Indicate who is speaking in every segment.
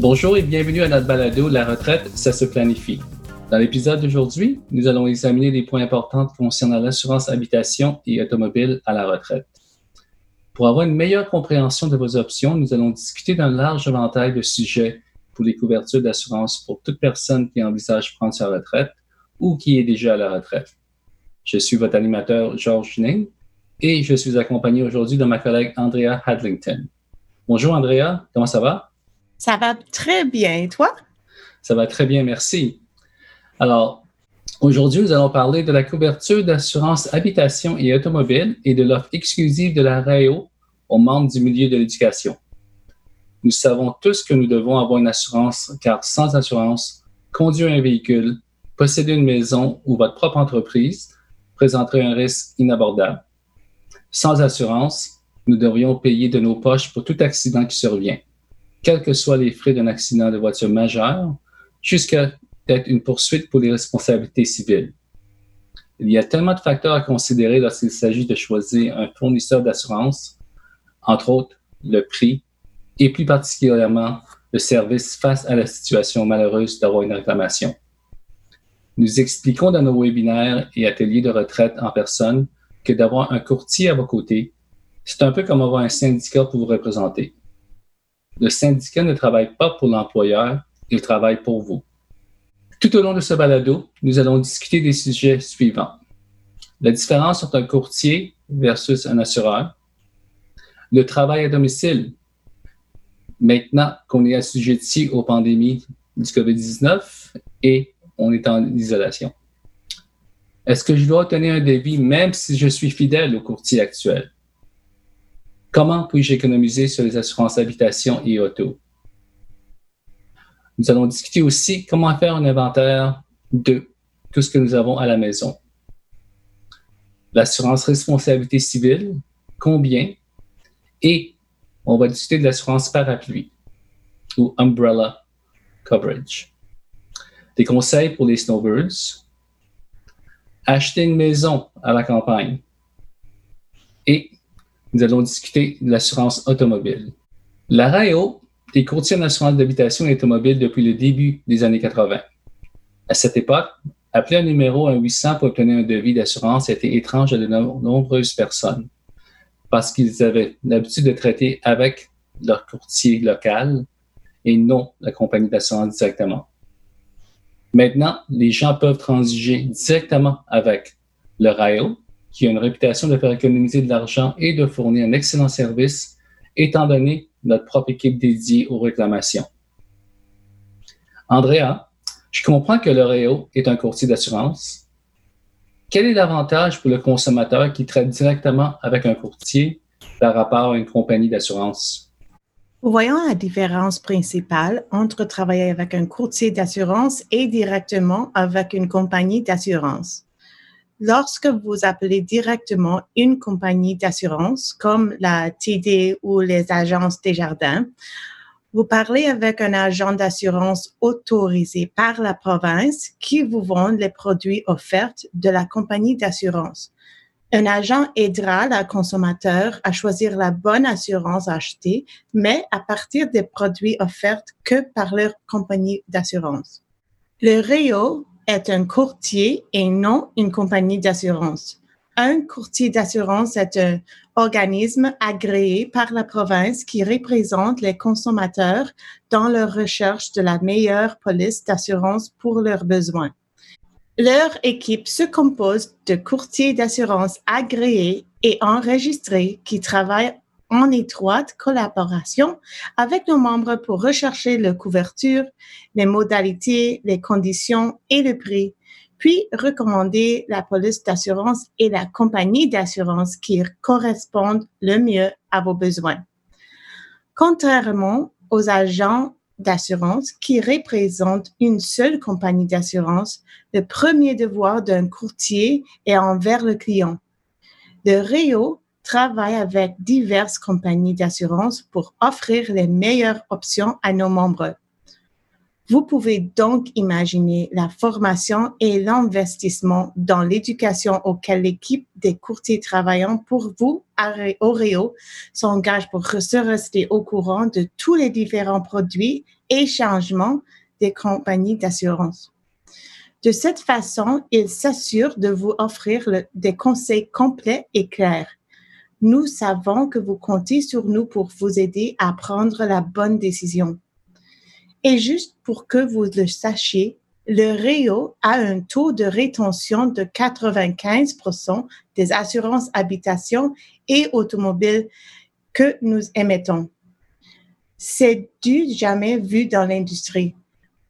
Speaker 1: Bonjour et bienvenue à notre balado La retraite, ça se planifie. Dans l'épisode d'aujourd'hui, nous allons examiner les points importants concernant l'assurance habitation et automobile à la retraite. Pour avoir une meilleure compréhension de vos options, nous allons discuter d'un large éventail de sujets pour les couvertures d'assurance pour toute personne qui envisage prendre sa retraite ou qui est déjà à la retraite. Je suis votre animateur Georges Ning et je suis accompagné aujourd'hui de ma collègue Andrea Hadlington. Bonjour Andrea, comment ça va?
Speaker 2: Ça va très bien. Et toi?
Speaker 1: Ça va très bien, merci. Alors, aujourd'hui, nous allons parler de la couverture d'assurance habitation et automobile et de l'offre exclusive de la RAEO aux membres du milieu de l'éducation. Nous savons tous que nous devons avoir une assurance car sans assurance, conduire un véhicule, posséder une maison ou votre propre entreprise présenterait un risque inabordable. Sans assurance, nous devrions payer de nos poches pour tout accident qui survient, quels que soient les frais d'un accident de voiture majeur, jusqu'à peut-être une poursuite pour les responsabilités civiles. Il y a tellement de facteurs à considérer lorsqu'il s'agit de choisir un fournisseur d'assurance, entre autres le prix, et plus particulièrement le service face à la situation malheureuse d'avoir une réclamation. Nous expliquons dans nos webinaires et ateliers de retraite en personne que d'avoir un courtier à vos côtés, c'est un peu comme avoir un syndicat pour vous représenter. Le syndicat ne travaille pas pour l'employeur, il travaille pour vous. Tout au long de ce balado, nous allons discuter des sujets suivants. La différence entre un courtier versus un assureur, le travail à domicile maintenant qu'on est assujetti aux pandémies du COVID-19 et on est en isolation. Est-ce que je dois obtenir un devis même si je suis fidèle au courtier actuel? Comment puis-je économiser sur les assurances habitation et auto? Nous allons discuter aussi comment faire un inventaire de tout ce que nous avons à la maison. L'assurance responsabilité civile, combien? Et on va discuter de l'assurance parapluie ou umbrella coverage. Des conseils pour les snowbirds. Acheter une maison à la campagne. Et nous allons discuter de l'assurance automobile. La RAEO est courtier en assurance d'habitation et automobile depuis le début des années 80. À cette époque, appeler un numéro 1-800 pour obtenir un devis d'assurance était étrange à de nombreuses personnes parce qu'ils avaient l'habitude de traiter avec leur courtier local et non la compagnie d'assurance directement. Maintenant, les gens peuvent transiger directement avec le RAIO, qui a une réputation de faire économiser de l'argent et de fournir un excellent service, étant donné notre propre équipe dédiée aux réclamations. Andrea, je comprends que le RAIO est un courtier d'assurance, quel est l'avantage pour le consommateur qui traite directement avec un courtier par rapport à une compagnie d'assurance?
Speaker 2: Voyons la différence principale entre travailler avec un courtier d'assurance et directement avec une compagnie d'assurance. Lorsque vous appelez directement une compagnie d'assurance comme la TD ou les agences des jardins, vous parlez avec un agent d'assurance autorisé par la province qui vous vend les produits offerts de la compagnie d'assurance. Un agent aidera le consommateur à choisir la bonne assurance à acheter, mais à partir des produits offerts que par leur compagnie d'assurance. Le REO est un courtier et non une compagnie d'assurance un courtier d'assurance est un organisme agréé par la province qui représente les consommateurs dans leur recherche de la meilleure police d'assurance pour leurs besoins. Leur équipe se compose de courtiers d'assurance agréés et enregistrés qui travaillent en étroite collaboration avec nos membres pour rechercher la couverture, les modalités, les conditions et le prix puis recommander la police d'assurance et la compagnie d'assurance qui correspondent le mieux à vos besoins. Contrairement aux agents d'assurance qui représentent une seule compagnie d'assurance, le premier devoir d'un courtier est envers le client. Le REO travaille avec diverses compagnies d'assurance pour offrir les meilleures options à nos membres. Vous pouvez donc imaginer la formation et l'investissement dans l'éducation auquel l'équipe des courtiers travaillant pour vous à Oreo s'engage pour se rester au courant de tous les différents produits et changement des compagnies d'assurance. De cette façon, il s'assure de vous offrir des conseils complets et clairs. Nous savons que vous comptez sur nous pour vous aider à prendre la bonne décision. Et juste pour que vous le sachiez, le REO a un taux de rétention de 95% des assurances habitation et automobiles que nous émettons. C'est du jamais vu dans l'industrie.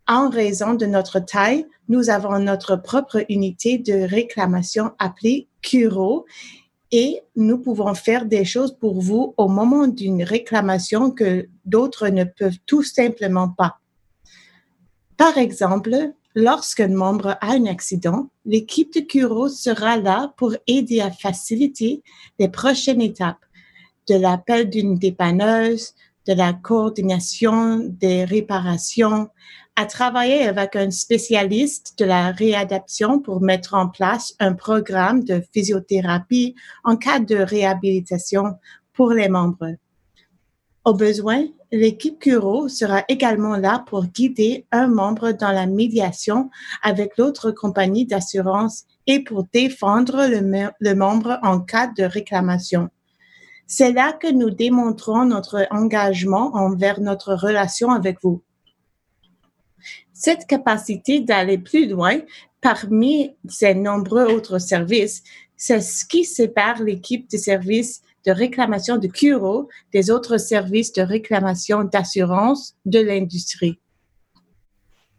Speaker 2: En raison de notre taille, nous avons notre propre unité de réclamation appelée Curo et nous pouvons faire des choses pour vous au moment d'une réclamation que d'autres ne peuvent tout simplement pas. Par exemple, lorsqu'un membre a un accident, l'équipe de Curo sera là pour aider à faciliter les prochaines étapes, de l'appel d'une dépanneuse, de la coordination des réparations, à travailler avec un spécialiste de la réadaptation pour mettre en place un programme de physiothérapie en cas de réhabilitation pour les membres. Au besoin, l'équipe Curo sera également là pour guider un membre dans la médiation avec l'autre compagnie d'assurance et pour défendre le, le membre en cas de réclamation. C'est là que nous démontrons notre engagement envers notre relation avec vous. Cette capacité d'aller plus loin parmi ces nombreux autres services, c'est ce qui sépare l'équipe de services de réclamation de Curo des autres services de réclamation d'assurance de l'industrie.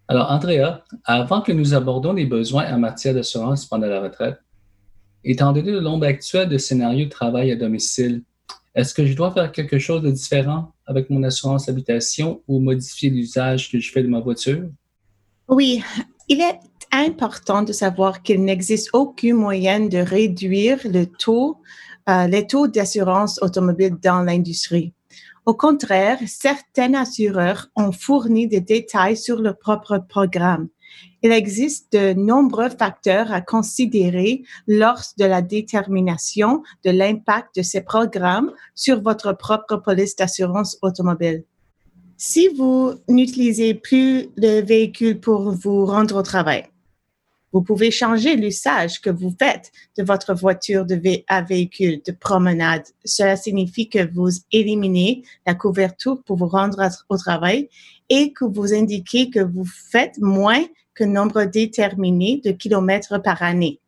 Speaker 1: Alors, Andrea, avant que nous abordons les besoins en matière d'assurance pendant la retraite, étant donné le nombre actuel de scénarios de travail à domicile, est-ce que je dois faire quelque chose de différent avec mon assurance habitation ou modifier l'usage que je fais de ma voiture?
Speaker 2: Oui, il est important de savoir qu'il n'existe aucun moyen de réduire le taux, euh, les taux d'assurance automobile dans l'industrie. Au contraire, certains assureurs ont fourni des détails sur leur propre programme il existe de nombreux facteurs à considérer lors de la détermination de l'impact de ces programmes sur votre propre police d'assurance automobile. Si vous n'utilisez plus le véhicule pour vous rendre au travail, vous pouvez changer l'usage que vous faites de votre voiture à véhicule de promenade. Cela signifie que vous éliminez la couverture pour vous rendre au travail et que vous indiquez que vous faites moins que nombre déterminé de kilomètres par année.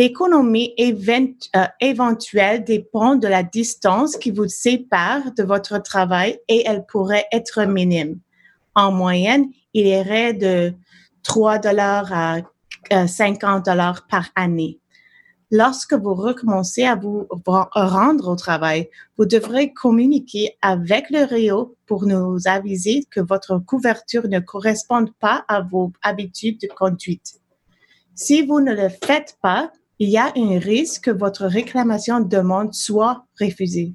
Speaker 2: L'économie euh, éventuelle dépend de la distance qui vous sépare de votre travail et elle pourrait être minime. En moyenne, il irait de 3 dollars à 50 euh, dollars par année. Lorsque vous recommencez à vous rendre au travail, vous devrez communiquer avec le RIO pour nous aviser que votre couverture ne correspond pas à vos habitudes de conduite. Si vous ne le faites pas, il y a un risque que votre réclamation demande soit refusée.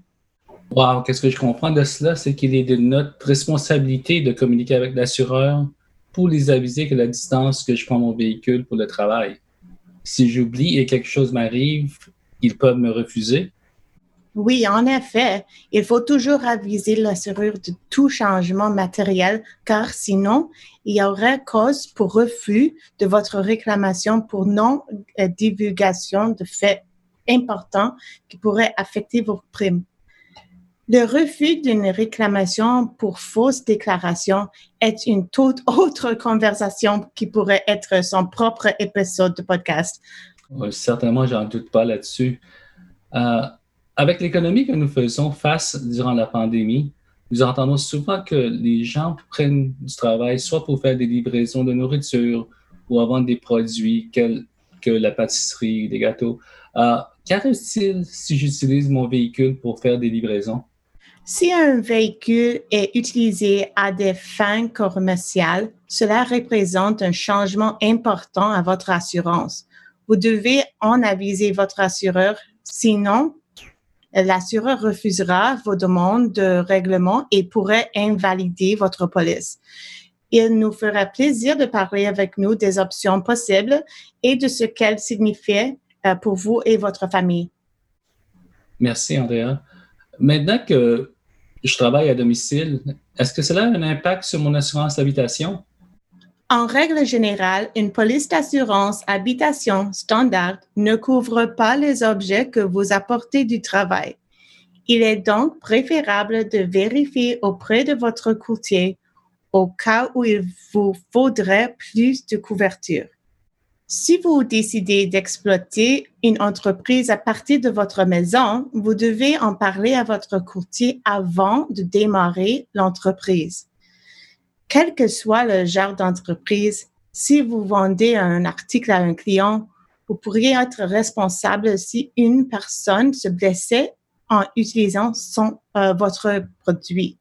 Speaker 1: Wow, qu'est-ce que je comprends de cela, c'est qu'il est de notre responsabilité de communiquer avec l'assureur pour les aviser que la distance que je prends mon véhicule pour le travail si j'oublie et quelque chose m'arrive, ils peuvent me refuser?
Speaker 2: Oui, en effet, il faut toujours aviser l'assureur de tout changement matériel, car sinon, il y aurait cause pour refus de votre réclamation pour non-divulgation de faits importants qui pourraient affecter vos primes. Le refus d'une réclamation pour fausse déclaration est une toute autre conversation qui pourrait être son propre épisode de podcast.
Speaker 1: certainement, j'en doute pas là-dessus. Euh, avec l'économie que nous faisons face durant la pandémie, nous entendons souvent que les gens prennent du travail soit pour faire des livraisons de nourriture ou à vendre des produits que la pâtisserie, des gâteaux. Euh, Qu'arrive-t-il si j'utilise mon véhicule pour faire des livraisons?
Speaker 2: Si un véhicule est utilisé à des fins commerciales, cela représente un changement important à votre assurance. Vous devez en aviser votre assureur, sinon l'assureur refusera vos demandes de règlement et pourrait invalider votre police. Il nous fera plaisir de parler avec nous des options possibles et de ce qu'elles signifient euh, pour vous et votre famille.
Speaker 1: Merci, Andrea. Maintenant que je travaille à domicile. Est-ce que cela a un impact sur mon assurance habitation?
Speaker 2: En règle générale, une police d'assurance habitation standard ne couvre pas les objets que vous apportez du travail. Il est donc préférable de vérifier auprès de votre courtier au cas où il vous faudrait plus de couverture. Si vous décidez d'exploiter une entreprise à partir de votre maison, vous devez en parler à votre courtier avant de démarrer l'entreprise. Quel que soit le genre d'entreprise, si vous vendez un article à un client, vous pourriez être responsable si une personne se blessait en utilisant euh, votre produit.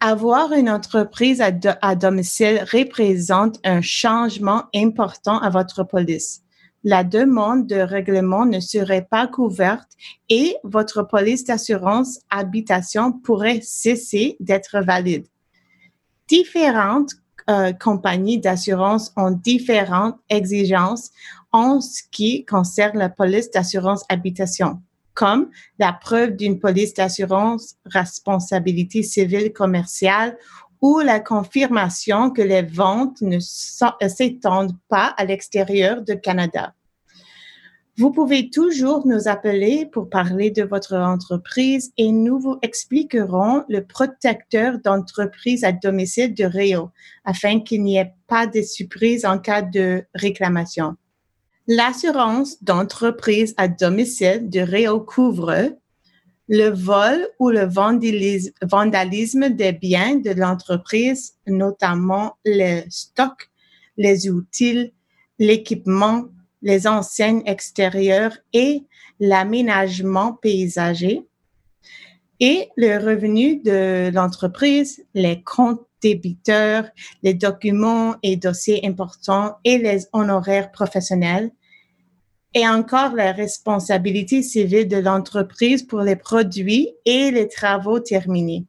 Speaker 2: Avoir une entreprise à, domicile représente un changement important à votre police. La demande de règlement ne serait pas couverte et votre police d'assurance habitation pourrait cesser d'être valide. Différentes euh, compagnies d'assurance ont différentes exigences en ce qui concerne la police d'assurance habitation comme la preuve d'une police d'assurance responsabilité civile commerciale ou la confirmation que les ventes ne s'étendent pas à l'extérieur du Canada. Vous pouvez toujours nous appeler pour parler de votre entreprise et nous vous expliquerons le protecteur d'entreprise à domicile de Rio afin qu'il n'y ait pas de surprise en cas de réclamation. L'assurance d'entreprise à domicile de Réo couvre le vol ou le vandalisme des biens de l'entreprise, notamment les stocks, les outils, l'équipement, les enseignes extérieures et l'aménagement paysager, et le revenu de l'entreprise, les comptes débiteurs, les documents et dossiers importants et les honoraires professionnels, et encore la responsabilité civile de l'entreprise pour les produits et les travaux terminés.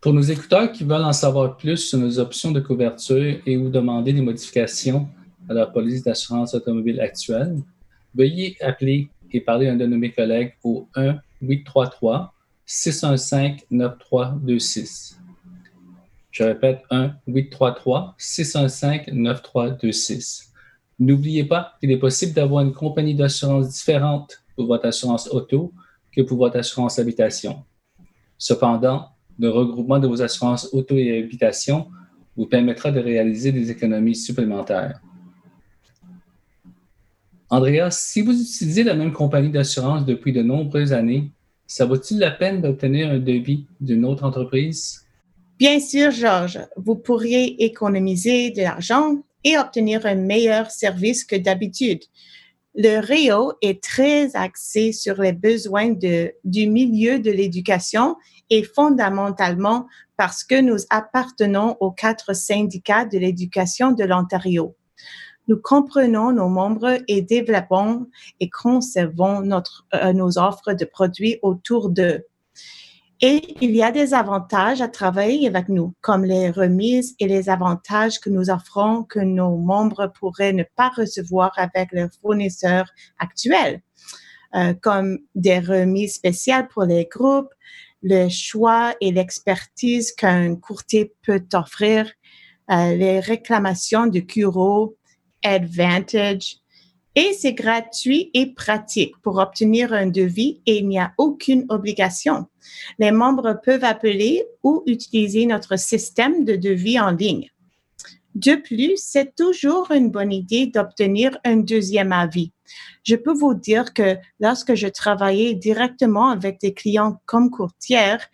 Speaker 1: Pour nos écouteurs qui veulent en savoir plus sur nos options de couverture et ou demander des modifications à la police d'assurance automobile actuelle, veuillez appeler et parler à un de mes collègues au 1 833 615 9326. Je répète 1 833 615 9326. N'oubliez pas qu'il est possible d'avoir une compagnie d'assurance différente pour votre assurance auto que pour votre assurance habitation. Cependant, le regroupement de vos assurances auto et habitation vous permettra de réaliser des économies supplémentaires. Andrea, si vous utilisez la même compagnie d'assurance depuis de nombreuses années, ça vaut-il la peine d'obtenir un devis d'une autre entreprise?
Speaker 2: Bien sûr, Georges, vous pourriez économiser de l'argent et obtenir un meilleur service que d'habitude. Le Rio est très axé sur les besoins du milieu de l'éducation et fondamentalement parce que nous appartenons aux quatre syndicats de l'éducation de l'Ontario. Nous comprenons nos membres et développons et conservons notre, euh, nos offres de produits autour d'eux. Et il y a des avantages à travailler avec nous, comme les remises et les avantages que nous offrons que nos membres pourraient ne pas recevoir avec leurs fournisseurs actuels, euh, comme des remises spéciales pour les groupes, le choix et l'expertise qu'un courtier peut offrir, euh, les réclamations de Curo, Advantage, et c'est gratuit et pratique pour obtenir un devis et il n'y a aucune obligation. Les membres peuvent appeler ou utiliser notre système de devis en ligne. De plus, c'est toujours une bonne idée d'obtenir un deuxième avis. Je peux vous dire que lorsque je travaillais directement avec des clients comme courtière,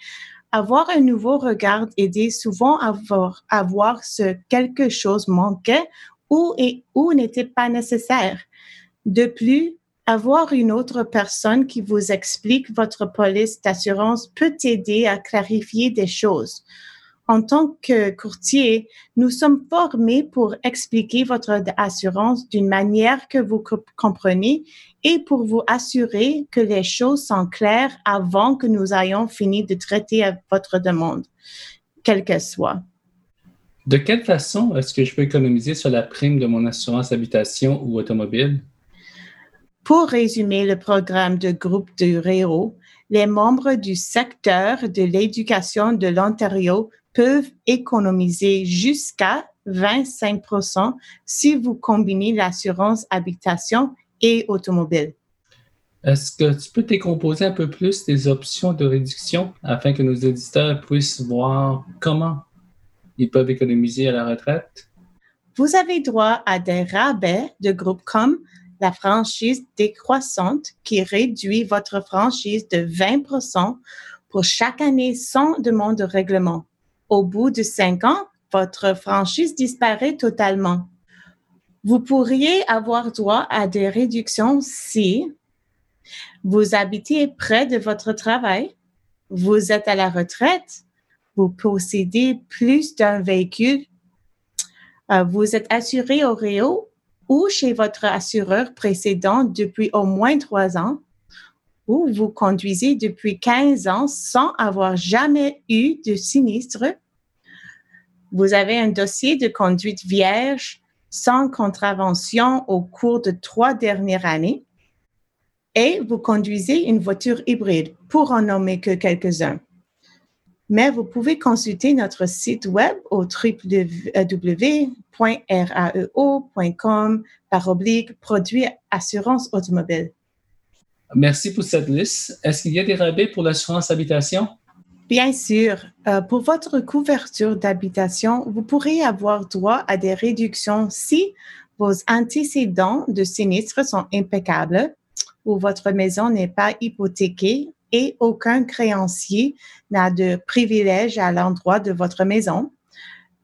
Speaker 2: avoir un nouveau regard aidait souvent à voir, à voir ce quelque chose manquait ou, et, ou n'était pas nécessaire. De plus, avoir une autre personne qui vous explique votre police d'assurance peut aider à clarifier des choses. En tant que courtier, nous sommes formés pour expliquer votre assurance d'une manière que vous comprenez et pour vous assurer que les choses sont claires avant que nous ayons fini de traiter votre demande, quelle qu'elle soit.
Speaker 1: De quelle façon est-ce que je peux économiser sur la prime de mon assurance habitation ou automobile?
Speaker 2: Pour résumer le programme de groupe de Réo, les membres du secteur de l'éducation de l'Ontario peuvent économiser jusqu'à 25% si vous combinez l'assurance habitation et automobile.
Speaker 1: Est-ce que tu peux décomposer un peu plus des options de réduction afin que nos éditeurs puissent voir comment ils peuvent économiser à la retraite?
Speaker 2: Vous avez droit à des rabais de groupes comme la franchise décroissante qui réduit votre franchise de 20% pour chaque année sans demande de règlement. Au bout de cinq ans, votre franchise disparaît totalement. Vous pourriez avoir droit à des réductions si vous habitez près de votre travail, vous êtes à la retraite, vous possédez plus d'un véhicule, euh, vous êtes assuré au Réo ou chez votre assureur précédent depuis au moins trois ans, ou vous conduisez depuis 15 ans sans avoir jamais eu de sinistre. Vous avez un dossier de conduite vierge sans contravention au cours de trois dernières années et vous conduisez une voiture hybride, pour en nommer que quelques-uns. Mais vous pouvez consulter notre site web au www.raeo.com par oblique produit assurance automobile.
Speaker 1: Merci pour cette liste. Est-ce qu'il y a des rabais pour l'assurance habitation?
Speaker 2: Bien sûr. Euh, pour votre couverture d'habitation, vous pourrez avoir droit à des réductions si vos antécédents de sinistre sont impeccables où votre maison n'est pas hypothéquée et aucun créancier n'a de privilège à l'endroit de votre maison.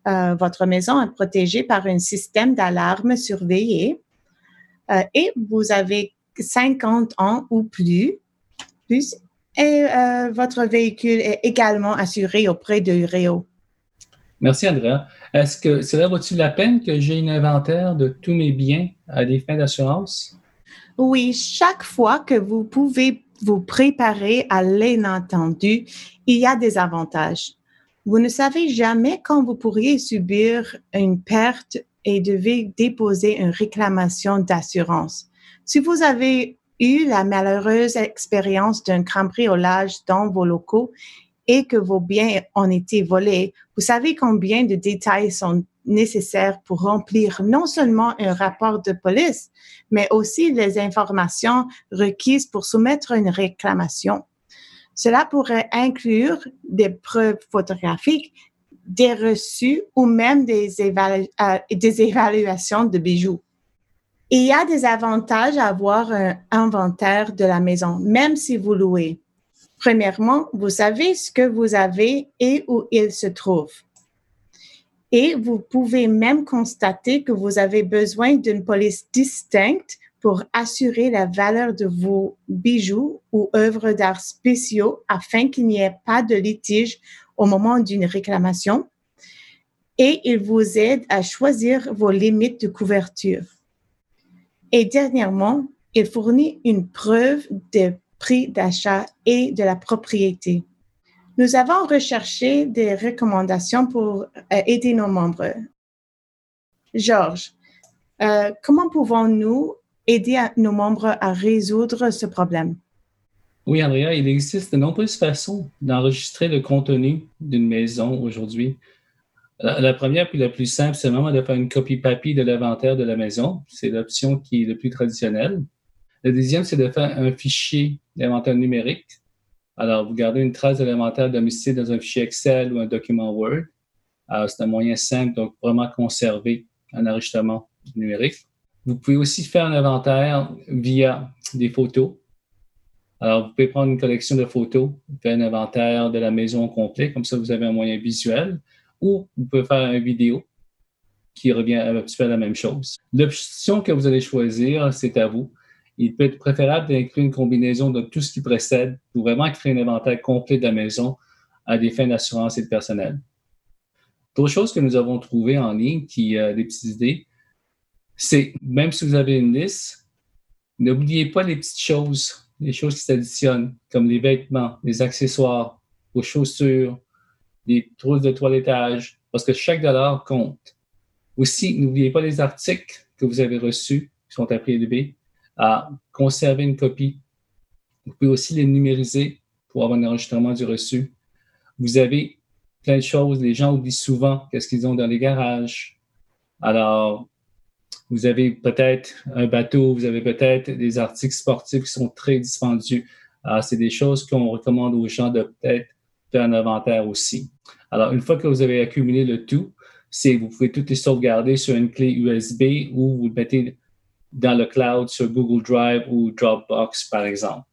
Speaker 2: Euh, votre maison est protégée par un système d'alarme surveillé euh, et vous avez 50 ans ou plus, plus et euh, votre véhicule est également assuré auprès de Réo.
Speaker 1: Merci, Andrea. Est-ce que cela vaut-il la peine que j'ai un inventaire de tous mes biens à des fins d'assurance?
Speaker 2: Oui, chaque fois que vous pouvez vous préparer à l'inattendu, il y a des avantages. Vous ne savez jamais quand vous pourriez subir une perte et devez déposer une réclamation d'assurance. Si vous avez eu la malheureuse expérience d'un cambriolage dans vos locaux et que vos biens ont été volés, vous savez combien de détails sont nécessaires pour remplir non seulement un rapport de police, mais aussi les informations requises pour soumettre une réclamation. Cela pourrait inclure des preuves photographiques, des reçus ou même des, euh, des évaluations de bijoux. Il y a des avantages à avoir un inventaire de la maison, même si vous louez. Premièrement, vous savez ce que vous avez et où il se trouve. Et vous pouvez même constater que vous avez besoin d'une police distincte pour assurer la valeur de vos bijoux ou œuvres d'art spéciaux afin qu'il n'y ait pas de litige au moment d'une réclamation. Et il vous aide à choisir vos limites de couverture. Et dernièrement, il fournit une preuve des prix d'achat et de la propriété. Nous avons recherché des recommandations pour euh, aider nos membres. Georges, euh, comment pouvons-nous aider nos membres à résoudre ce problème?
Speaker 1: Oui, Andrea, il existe de nombreuses façons d'enregistrer le contenu d'une maison aujourd'hui. La, première, puis la plus simple, c'est vraiment de faire une copie papier de l'inventaire de la maison. C'est l'option qui est le plus traditionnelle. La deuxième, c'est de faire un fichier d'inventaire numérique alors, vous gardez une trace de l'inventaire domicile dans un fichier Excel ou un document Word. c'est un moyen simple, donc vraiment conserver un enregistrement numérique. Vous pouvez aussi faire un inventaire via des photos. Alors, vous pouvez prendre une collection de photos, faire un inventaire de la maison au complet, comme ça vous avez un moyen visuel, ou vous pouvez faire une vidéo qui revient à peu près la même chose. L'option que vous allez choisir, c'est à vous il peut être préférable d'inclure une combinaison de tout ce qui précède pour vraiment créer un inventaire complet de la maison à des fins d'assurance et de personnel. D'autres choses que nous avons trouvées en ligne, qui euh, des petites idées, c'est même si vous avez une liste, n'oubliez pas les petites choses, les choses qui s'additionnent, comme les vêtements, les accessoires, vos chaussures, les trousses de toilettage, parce que chaque dollar compte. Aussi, n'oubliez pas les articles que vous avez reçus, qui sont à prix élevé, à conserver une copie. Vous pouvez aussi les numériser pour avoir un enregistrement du reçu. Vous avez plein de choses. Les gens oublient souvent qu'est-ce qu'ils ont dans les garages. Alors, vous avez peut-être un bateau, vous avez peut-être des articles sportifs qui sont très dispendieux. C'est des choses qu'on recommande aux gens de peut-être faire un inventaire aussi. Alors, une fois que vous avez accumulé le tout, c'est vous pouvez tout les sauvegarder sur une clé USB ou vous le mettez dans le cloud sur Google Drive ou Dropbox, par exemple.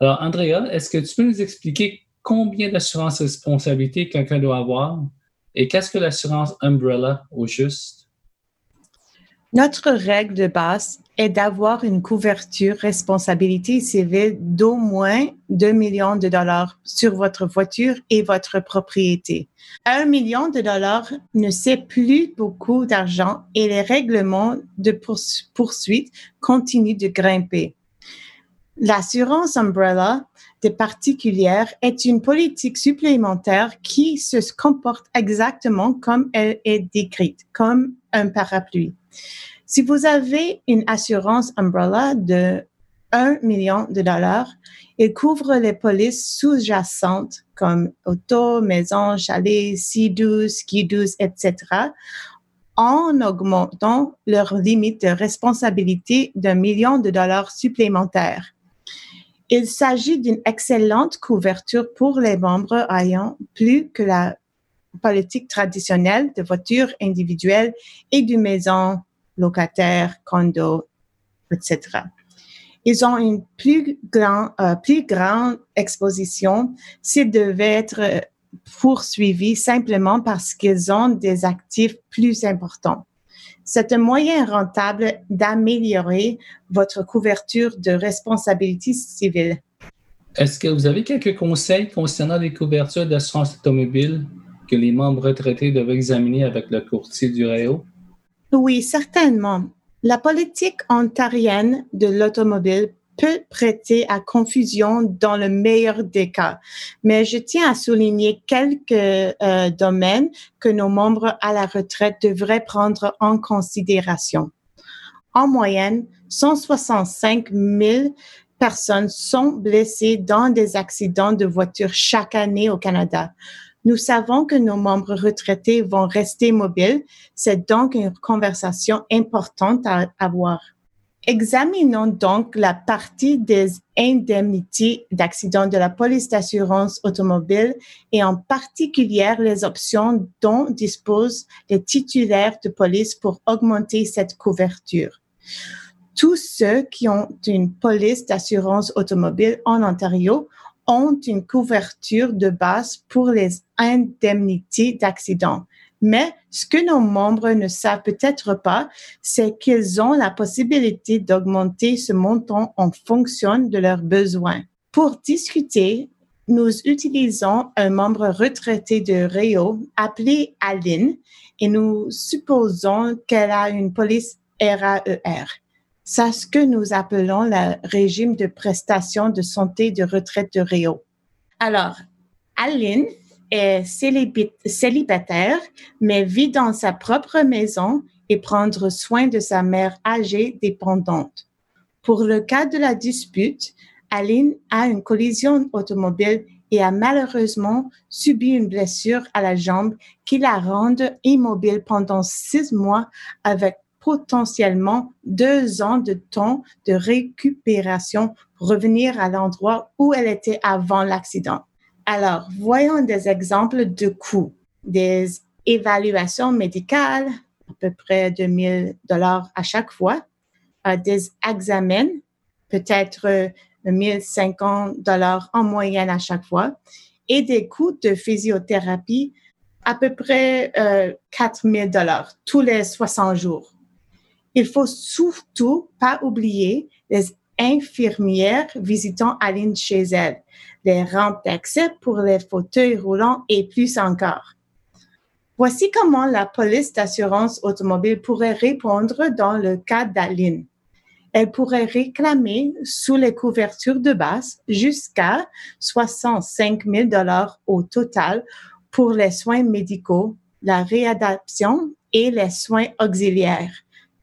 Speaker 1: Alors, Andrea, est-ce que tu peux nous expliquer combien d'assurance responsabilité quelqu'un doit avoir et qu'est-ce que l'assurance Umbrella au juste?
Speaker 2: Notre règle de base est d'avoir une couverture responsabilité civile d'au moins 2 millions de dollars sur votre voiture et votre propriété. Un million de dollars ne c'est plus beaucoup d'argent et les règlements de poursuite continuent de grimper. L'assurance umbrella des particulières est une politique supplémentaire qui se comporte exactement comme elle est décrite, comme un parapluie. Si vous avez une assurance umbrella de 1 million de dollars, il couvre les polices sous-jacentes comme auto, maison, chalet, C12, ski 12, etc., en augmentant leur limite de responsabilité d'un million de dollars supplémentaires. Il s'agit d'une excellente couverture pour les membres ayant plus que la politique traditionnelle de voitures individuelles et de maisons, locataires, condos, etc. Ils ont une plus, grand, euh, plus grande exposition s'ils devaient être euh, poursuivis simplement parce qu'ils ont des actifs plus importants. C'est un moyen rentable d'améliorer votre couverture de responsabilité civile.
Speaker 1: Est-ce que vous avez quelques conseils concernant les couvertures d'assurance automobile? Que les membres retraités doivent examiner avec le courtier du REO?
Speaker 2: Oui, certainement. La politique ontarienne de l'automobile peut prêter à confusion dans le meilleur des cas, mais je tiens à souligner quelques euh, domaines que nos membres à la retraite devraient prendre en considération. En moyenne, 165 000 personnes sont blessées dans des accidents de voiture chaque année au Canada. Nous savons que nos membres retraités vont rester mobiles. C'est donc une conversation importante à avoir. Examinons donc la partie des indemnités d'accident de la police d'assurance automobile et en particulier les options dont disposent les titulaires de police pour augmenter cette couverture. Tous ceux qui ont une police d'assurance automobile en Ontario ont une couverture de base pour les indemnités d'accident. Mais ce que nos membres ne savent peut-être pas, c'est qu'ils ont la possibilité d'augmenter ce montant en fonction de leurs besoins. Pour discuter, nous utilisons un membre retraité de Rio appelé Aline et nous supposons qu'elle a une police RAER. C'est ce que nous appelons le régime de prestation de santé de retraite de Rio. Alors, Aline est célibataire, mais vit dans sa propre maison et prendre soin de sa mère âgée dépendante. Pour le cas de la dispute, Aline a une collision automobile et a malheureusement subi une blessure à la jambe qui la rend immobile pendant six mois avec potentiellement deux ans de temps de récupération pour revenir à l'endroit où elle était avant l'accident. Alors, voyons des exemples de coûts. Des évaluations médicales, à peu près 2000 dollars à chaque fois. Euh, des examens, peut-être 1050 dollars en moyenne à chaque fois. Et des coûts de physiothérapie, à peu près euh, 4000 dollars tous les 60 jours. Il faut surtout pas oublier les infirmières visitant Aline chez elle, les rampes d'accès pour les fauteuils roulants et plus encore. Voici comment la police d'assurance automobile pourrait répondre dans le cas d'Aline. Elle pourrait réclamer sous les couvertures de base jusqu'à 65 000 dollars au total pour les soins médicaux, la réadaptation et les soins auxiliaires,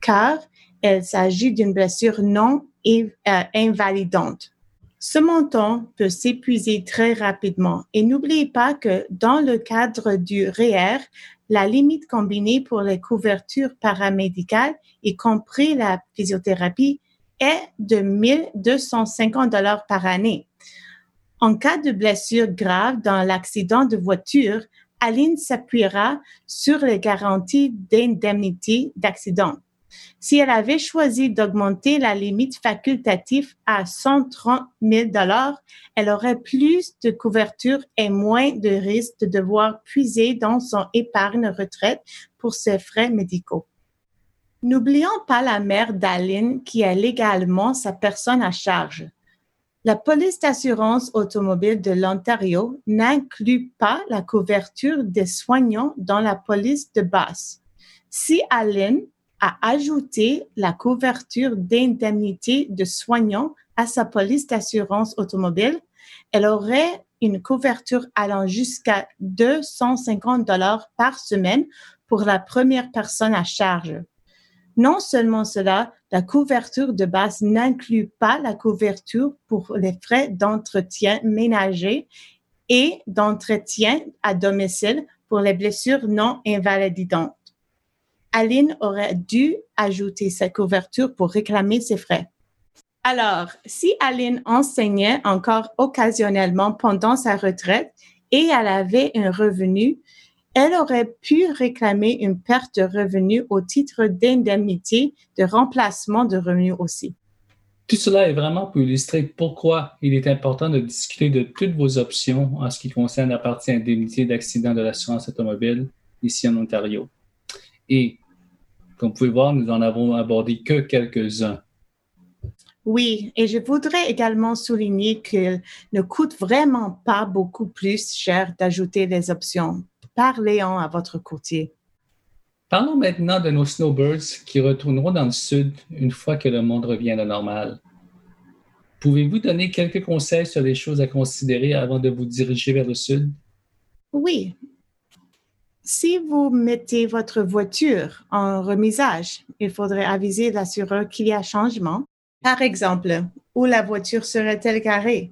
Speaker 2: car il s'agit d'une blessure non euh, invalidante. Ce montant peut s'épuiser très rapidement et n'oubliez pas que dans le cadre du REER, e la limite combinée pour les couvertures paramédicales, y compris la physiothérapie, est de 1250 dollars par année. En cas de blessure grave dans l'accident de voiture, Aline s'appuiera sur les garanties d'indemnité d'accident. Si elle avait choisi d'augmenter la limite facultative à 130 000 dollars, elle aurait plus de couverture et moins de risque de devoir puiser dans son épargne retraite pour ses frais médicaux. N'oublions pas la mère d'Aline qui a légalement sa personne à charge. La police d'assurance automobile de l'Ontario n'inclut pas la couverture des soignants dans la police de base. Si Aline a ajouté la couverture d'indemnité de soignants à sa police d'assurance automobile, elle aurait une couverture allant jusqu'à 250 dollars par semaine pour la première personne à charge. Non seulement cela, la couverture de base n'inclut pas la couverture pour les frais d'entretien ménager et d'entretien à domicile pour les blessures non invalidantes. Aline aurait dû ajouter cette couverture pour réclamer ses frais. Alors, si Aline enseignait encore occasionnellement pendant sa retraite et elle avait un revenu, elle aurait pu réclamer une perte de revenus au titre d'indemnité de remplacement de revenus aussi.
Speaker 1: Tout cela est vraiment pour illustrer pourquoi il est important de discuter de toutes vos options en ce qui concerne la partie indemnité d'accident de l'assurance automobile ici en Ontario. Et comme vous pouvez voir, nous en avons abordé que quelques-uns.
Speaker 2: Oui, et je voudrais également souligner qu'il ne coûte vraiment pas beaucoup plus cher d'ajouter des options parlez-en à votre courtier.
Speaker 1: Parlons maintenant de nos snowbirds qui retourneront dans le sud une fois que le monde revient à la normale. Pouvez-vous donner quelques conseils sur les choses à considérer avant de vous diriger vers le sud?
Speaker 2: Oui. Si vous mettez votre voiture en remisage, il faudrait aviser l'assureur qu'il y a changement. Par exemple, où la voiture serait-elle garée?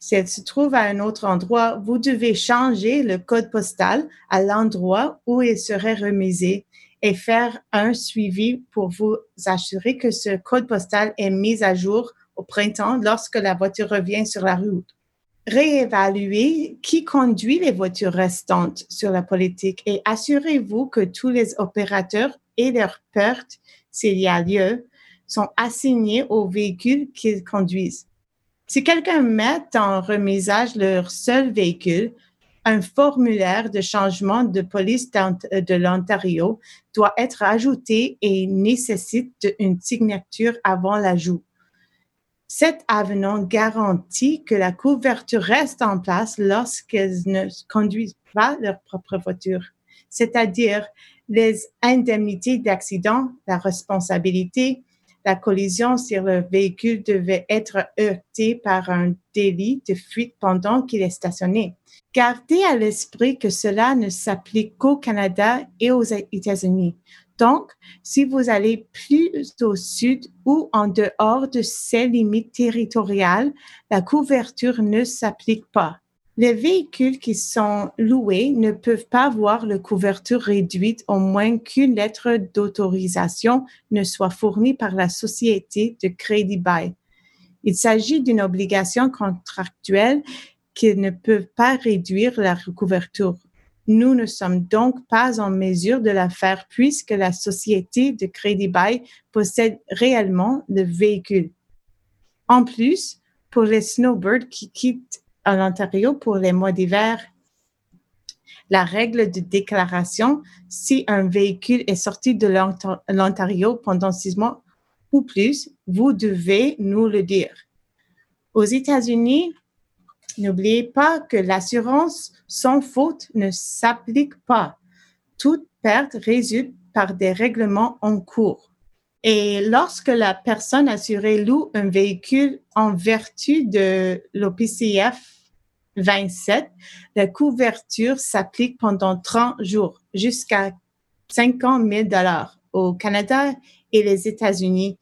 Speaker 2: Si elle se trouve à un autre endroit, vous devez changer le code postal à l'endroit où il serait remisé et faire un suivi pour vous assurer que ce code postal est mis à jour au printemps lorsque la voiture revient sur la route. Réévaluez qui conduit les voitures restantes sur la politique et assurez-vous que tous les opérateurs et leurs pertes, s'il y a lieu, sont assignés aux véhicules qu'ils conduisent. Si quelqu'un met en remisage leur seul véhicule, un formulaire de changement de police de l'Ontario doit être ajouté et nécessite une signature avant l'ajout. Cet avenant garantit que la couverture reste en place lorsqu'elles ne conduisent pas leur propre voiture, c'est-à-dire les indemnités d'accident, la responsabilité, la collision sur le véhicule devait être heurtée par un délit de fuite pendant qu'il est stationné. Gardez à l'esprit que cela ne s'applique qu'au Canada et aux États-Unis. Donc, si vous allez plus au sud ou en dehors de ces limites territoriales, la couverture ne s'applique pas. Les véhicules qui sont loués ne peuvent pas avoir la couverture réduite au moins qu'une lettre d'autorisation ne soit fournie par la société de crédit bail. Il s'agit d'une obligation contractuelle qui ne peut pas réduire la couverture. Nous ne sommes donc pas en mesure de la faire puisque la société de crédit bail possède réellement le véhicule. En plus, pour les snowbirds qui quittent en Ontario pour les mois d'hiver. La règle de déclaration, si un véhicule est sorti de l'Ontario pendant six mois ou plus, vous devez nous le dire. Aux États-Unis, n'oubliez pas que l'assurance sans faute ne s'applique pas. Toute perte résulte par des règlements en cours. Et lorsque la personne assurée loue un véhicule en vertu de l'OPCF 27, la couverture s'applique pendant 30 jours jusqu'à 50 000 dollars au Canada et les États-Unis.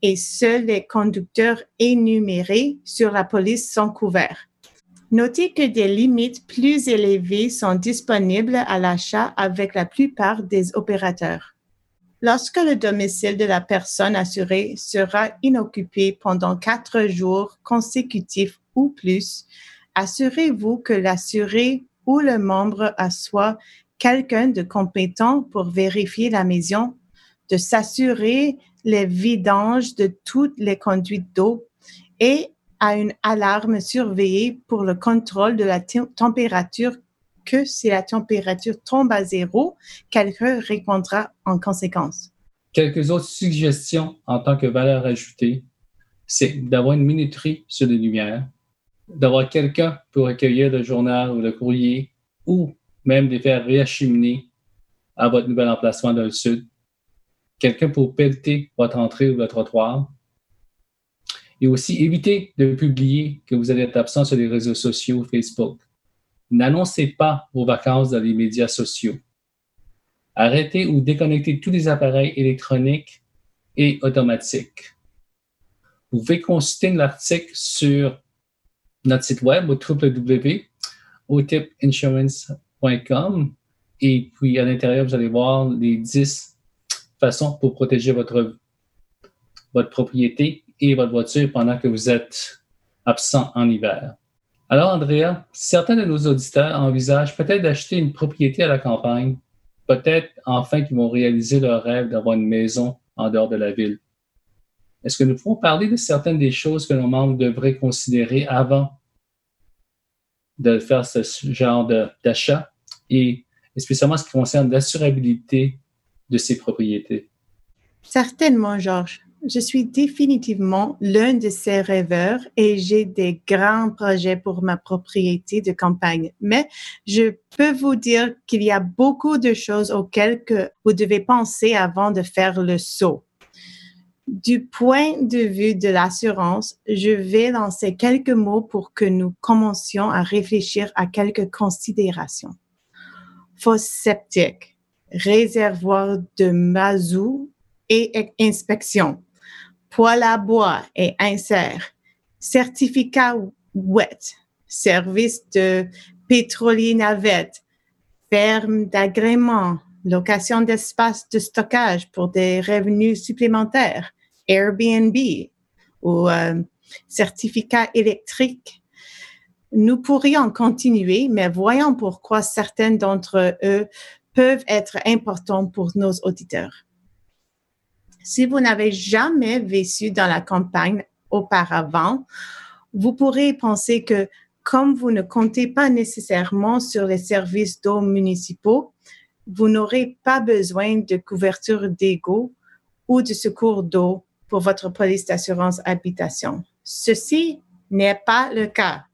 Speaker 2: et seuls les conducteurs énumérés sur la police sont couverts. Notez que des limites plus élevées sont disponibles à l'achat avec la plupart des opérateurs. Lorsque le domicile de la personne assurée sera inoccupé pendant quatre jours consécutifs ou plus, assurez-vous que l'assuré ou le membre assoit quelqu'un de compétent pour vérifier la maison, de s'assurer les vidanges de toutes les conduites d'eau et à une alarme surveillée pour le contrôle de la température que si la température tombe à zéro, quelqu'un répondra en conséquence.
Speaker 1: Quelques autres suggestions en tant que valeur ajoutée, c'est d'avoir une minuterie sur les lumières, d'avoir quelqu'un pour accueillir le journal ou le courrier, ou même de faire réacheminer à votre nouvel emplacement dans le sud, quelqu'un pour pelleter votre entrée ou votre trottoir, et aussi éviter de publier que vous allez être absent sur les réseaux sociaux Facebook. N'annoncez pas vos vacances dans les médias sociaux. Arrêtez ou déconnectez tous les appareils électroniques et automatiques. Vous pouvez consulter l'article sur notre site web au www.otipinsurance.com et puis à l'intérieur, vous allez voir les 10 façons pour protéger votre, votre propriété et votre voiture pendant que vous êtes absent en hiver. Alors, Andrea, certains de nos auditeurs envisagent peut-être d'acheter une propriété à la campagne, peut-être enfin qu'ils vont réaliser leur rêve d'avoir une maison en dehors de la ville. Est-ce que nous pouvons parler de certaines des choses que nos membres devraient considérer avant de faire ce genre d'achat et spécialement ce qui concerne l'assurabilité de ces propriétés?
Speaker 2: Certainement, Georges. Je suis définitivement l'un de ces rêveurs et j'ai des grands projets pour ma propriété de campagne. Mais je peux vous dire qu'il y a beaucoup de choses auxquelles que vous devez penser avant de faire le saut. Du point de vue de l'assurance, je vais lancer quelques mots pour que nous commencions à réfléchir à quelques considérations. Fosse septique, réservoir de mazout et inspection poêle à bois et insert, certificat WET, service de pétrolier navette, ferme d'agrément, location d'espace de stockage pour des revenus supplémentaires, Airbnb. Ou euh, certificat électrique. Nous pourrions continuer, mais voyons pourquoi certains d'entre eux peuvent être importants pour nos auditeurs. Si vous n'avez jamais vécu dans la campagne auparavant, vous pourrez penser que comme vous ne comptez pas nécessairement sur les services d'eau municipaux, vous n'aurez pas besoin de couverture d'égout ou de secours d'eau pour votre police d'assurance habitation. Ceci n'est pas le cas.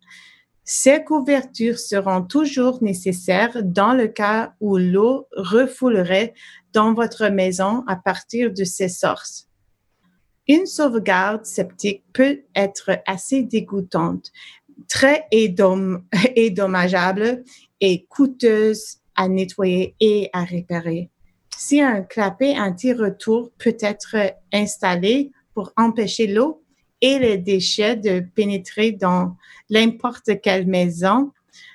Speaker 2: Ces couvertures seront toujours nécessaires dans le cas où l'eau refoulerait dans votre maison à partir de ces sources. Une sauvegarde septique peut être assez dégoûtante, très dommageable et coûteuse à nettoyer et à réparer. Si un clapet anti-retour peut être installé pour empêcher l'eau et les déchets de pénétrer dans n'importe quelle maison,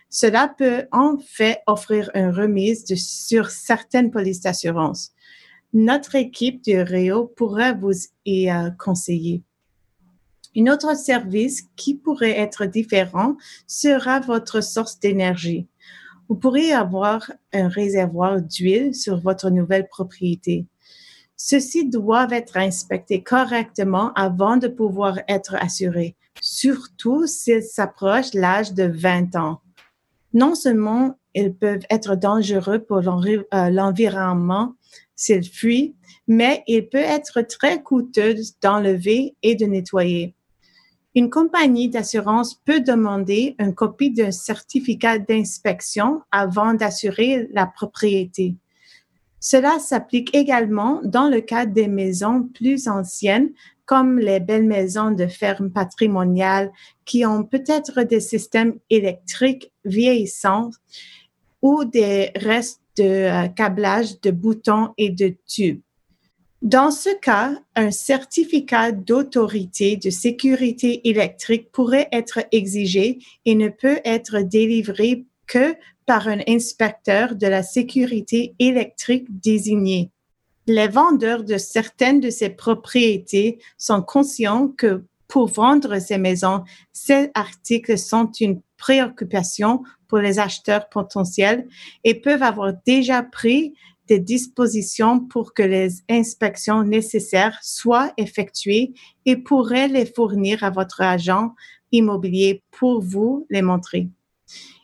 Speaker 2: cela peut en fait offrir une remise sur certaines polices d'assurance. Notre équipe de Réo pourra vous y euh, conseiller. Un autre service qui pourrait être différent sera votre source d'énergie. Vous pourrez avoir un réservoir d'huile sur votre nouvelle propriété. Ceux-ci doivent être inspectés correctement avant de pouvoir être assurés, surtout s'ils s'approchent l'âge de 20 ans. Non seulement ils peuvent être dangereux pour euh, l'environnement s'ils fuient, mais il peut être très coûteux d'enlever et de nettoyer. Une compagnie d'assurance peut demander une copie d'un certificat d'inspection avant d'assurer la propriété. Cela s'applique également dans le cas des maisons plus anciennes, comme les belles maisons de ferme patrimoniales qui ont peut-être des systèmes électriques vieillissants ou des restes de euh, câblage de boutons et de tubes. Dans ce cas, un certificat d'autorité de sécurité électrique pourrait être exigé et ne peut être délivré que par un inspecteur de la sécurité électrique désigné. Les vendeurs de certaines de ces propriétés sont conscients que pour vendre ces maisons, ces articles sont une préoccupation pour les acheteurs potentiels et peuvent avoir déjà pris des dispositions pour que les inspections nécessaires soient effectuées et pourraient les fournir à votre agent immobilier pour vous les montrer.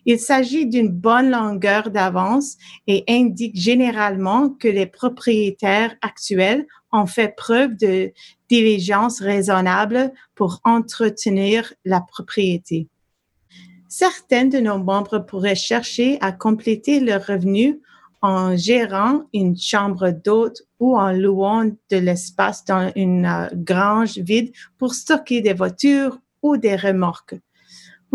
Speaker 2: Il s'agit d'une bonne longueur d'avance et indique généralement que les propriétaires actuels ont fait preuve de diligence raisonnable pour entretenir la propriété. Certains de nos membres pourraient chercher à compléter leurs revenus en gérant une chambre d'hôte ou en louant de l'espace dans une euh, grange vide pour stocker des voitures ou des remorques.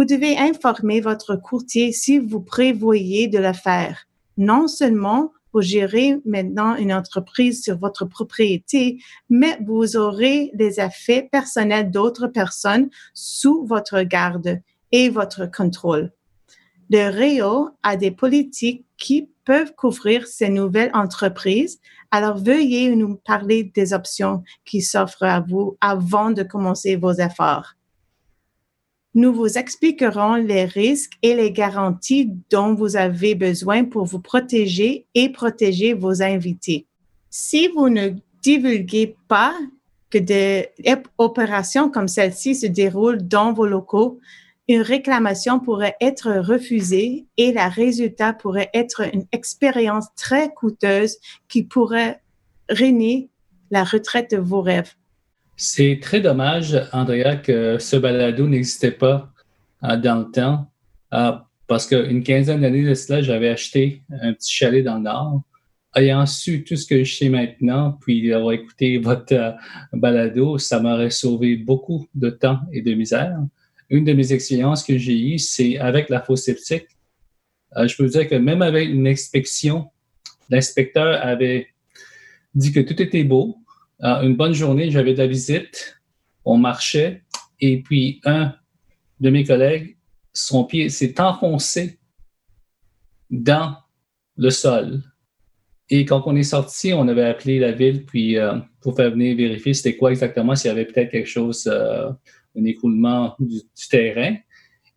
Speaker 2: Vous devez informer votre courtier si vous prévoyez de le faire. Non seulement vous gérez maintenant une entreprise sur votre propriété, mais vous aurez les effets personnels d'autres personnes sous votre garde et votre contrôle. Le REO a des politiques qui peuvent couvrir ces nouvelles entreprises. Alors, veuillez nous parler des options qui s'offrent à vous avant de commencer vos efforts. Nous vous expliquerons les risques et les garanties dont vous avez besoin pour vous protéger et protéger vos invités. Si vous ne divulguez pas que des opérations comme celle-ci se déroulent dans vos locaux, une réclamation pourrait être refusée et le résultat pourrait être une expérience très coûteuse qui pourrait ruiner la retraite de vos rêves.
Speaker 1: C'est très dommage, Andrea, que ce balado n'existait pas euh, dans le temps, euh, parce qu'une quinzaine d'années de cela, j'avais acheté un petit chalet dans le Nord. Ayant su tout ce que je sais maintenant, puis avoir écouté votre euh, balado, ça m'aurait sauvé beaucoup de temps et de misère une de mes expériences que j'ai eues, c'est avec la fosse septique. Euh, je peux vous dire que même avec une inspection, l'inspecteur avait dit que tout était beau. Euh, une bonne journée, j'avais de la visite, on marchait, et puis un de mes collègues, son pied s'est enfoncé dans le sol. Et quand on est sorti, on avait appelé la ville puis euh, pour faire venir vérifier c'était quoi exactement, s'il y avait peut-être quelque chose un écoulement du, terrain.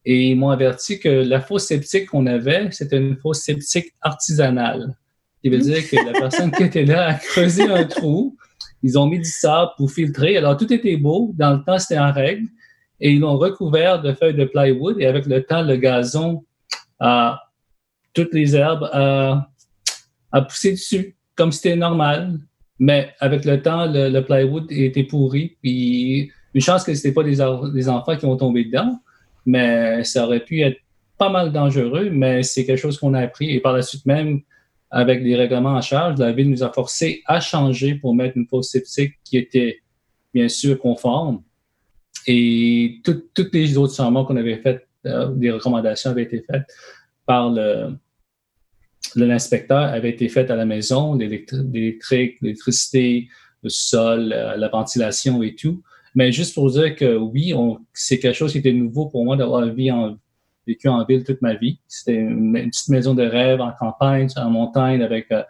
Speaker 1: Et ils m'ont averti que la fosse septique qu'on avait, c'était une fosse septique artisanale. Qui veut dire que la personne qui était là a creusé un trou, ils ont mis du sable pour filtrer. Alors, tout était beau. Dans le temps, c'était en règle. Et ils l'ont recouvert de feuilles de plywood. Et avec le temps, le gazon, toutes les herbes, a, poussé dessus, comme c'était normal. Mais avec le temps, le, le plywood était pourri. Puis une chance que ce n'était pas des, enfants qui ont tombé dedans, mais ça aurait pu être pas mal dangereux, mais c'est quelque chose qu'on a appris. Et par la suite même, avec les règlements en charge, la ville nous a forcé à changer pour mettre une fosse septique qui était bien sûr conforme. Et toutes les autres changements qu'on avait fait, euh, des recommandations avaient été faites par le, l'inspecteur avait été fait à la maison, l'électrique, l'électricité, le sol, euh, la ventilation et tout. Mais juste pour dire que oui, c'est quelque chose qui était nouveau pour moi d'avoir vécu en ville toute ma vie. C'était une, petite maison de rêve en campagne, en montagne, avec euh,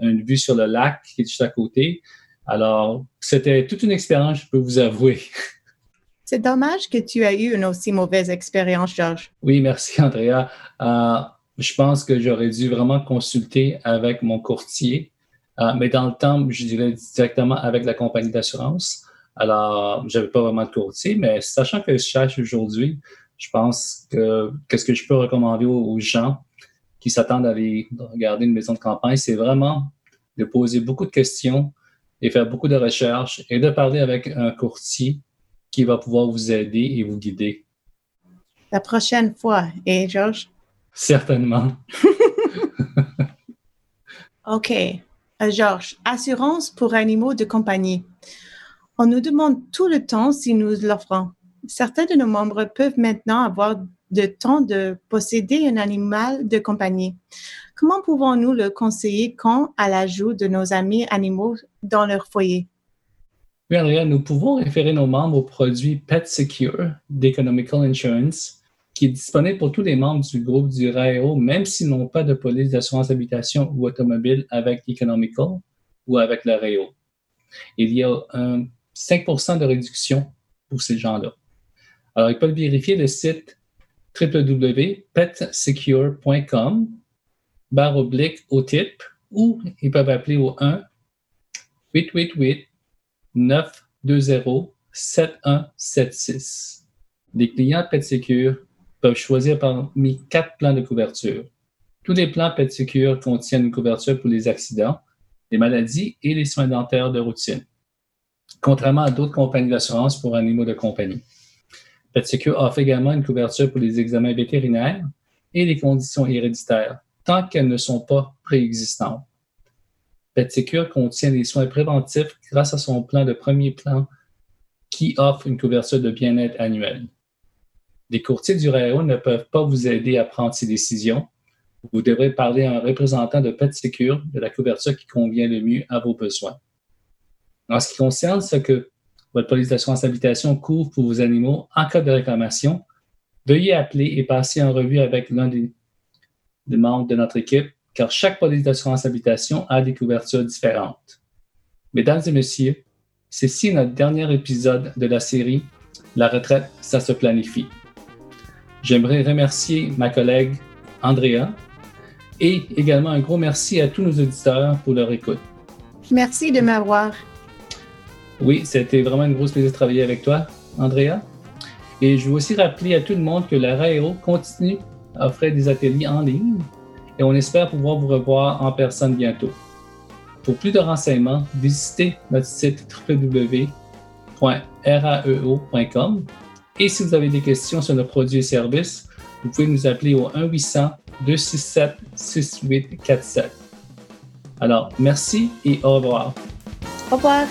Speaker 1: une vue sur le lac qui est juste à côté. Alors, c'était toute une expérience, je peux vous avouer.
Speaker 2: C'est dommage que tu aies eu une aussi mauvaise expérience, Georges.
Speaker 1: Oui, merci, Andrea. Euh, je pense que j'aurais dû vraiment consulter avec mon courtier, euh, mais dans le temps, je dirais directement avec la compagnie d'assurance. Alors, je n'avais pas vraiment de courtier, mais sachant que je cherche aujourd'hui, je pense que qu'est-ce que je peux recommander aux, gens qui s'attendent à aller regarder une maison de campagne, c'est vraiment de poser beaucoup de questions et faire beaucoup de recherches et de parler avec un courtier qui va pouvoir vous aider et vous guider.
Speaker 2: La prochaine fois, et Georges?
Speaker 1: Certainement.
Speaker 2: OK. Euh, Georges, assurance pour animaux de compagnie. On nous demande tout le temps si nous l'offrons. Certains de nos membres peuvent maintenant avoir de temps de posséder un animal de compagnie. Comment pouvons-nous le conseiller quant à l'ajout de nos amis animaux dans leur foyer?
Speaker 1: Oui, Andrea, nous pouvons référer nos membres au produit Pet Secure d'Economical Insurance, qui est disponible pour tous les membres du groupe du RAEO, même s'ils n'ont pas de police d'assurance habitation ou automobile avec Economical ou avec le RAEO. Il y a un 5% de réduction pour ces gens-là. Alors, ils peuvent vérifier le site www.petsecure.com barre oblique au type ou ils peuvent appeler au 1 888 920 7176. Les clients PetSecure peuvent choisir parmi quatre plans de couverture. Tous les plans PetSecure contiennent une couverture pour les accidents, les maladies et les soins dentaires de routine, contrairement à d'autres compagnies d'assurance pour animaux de compagnie. PetSecure offre également une couverture pour les examens vétérinaires et les conditions héréditaires, tant qu'elles ne sont pas préexistantes. PetSecure contient des soins préventifs grâce à son plan de premier plan qui offre une couverture de bien-être annuelle. Les courtiers du RAO ne peuvent pas vous aider à prendre ces décisions. Vous devrez parler à un représentant de PetSecure de la couverture qui convient le mieux à vos besoins. En ce qui concerne ce que votre police d'assurance habitation couvre pour vos animaux en cas de réclamation, veuillez appeler et passer en revue avec l'un des membres de notre équipe car chaque police d'assurance habitation a des couvertures différentes. Mesdames et messieurs, ceci est notre dernier épisode de la série La retraite, ça se planifie. J'aimerais remercier ma collègue Andrea et également un gros merci à tous nos auditeurs pour leur écoute.
Speaker 2: Merci de m'avoir.
Speaker 1: Oui, c'était vraiment une grosse plaisir de travailler avec toi, Andrea. Et je veux aussi rappeler à tout le monde que la RAEO continue à offrir des ateliers en ligne et on espère pouvoir vous revoir en personne bientôt. Pour plus de renseignements, visitez notre site www.raeo.com et si vous avez des questions sur nos produits et services, vous pouvez nous appeler au 1-800-267-6847. Alors, merci et au revoir.
Speaker 2: Au revoir.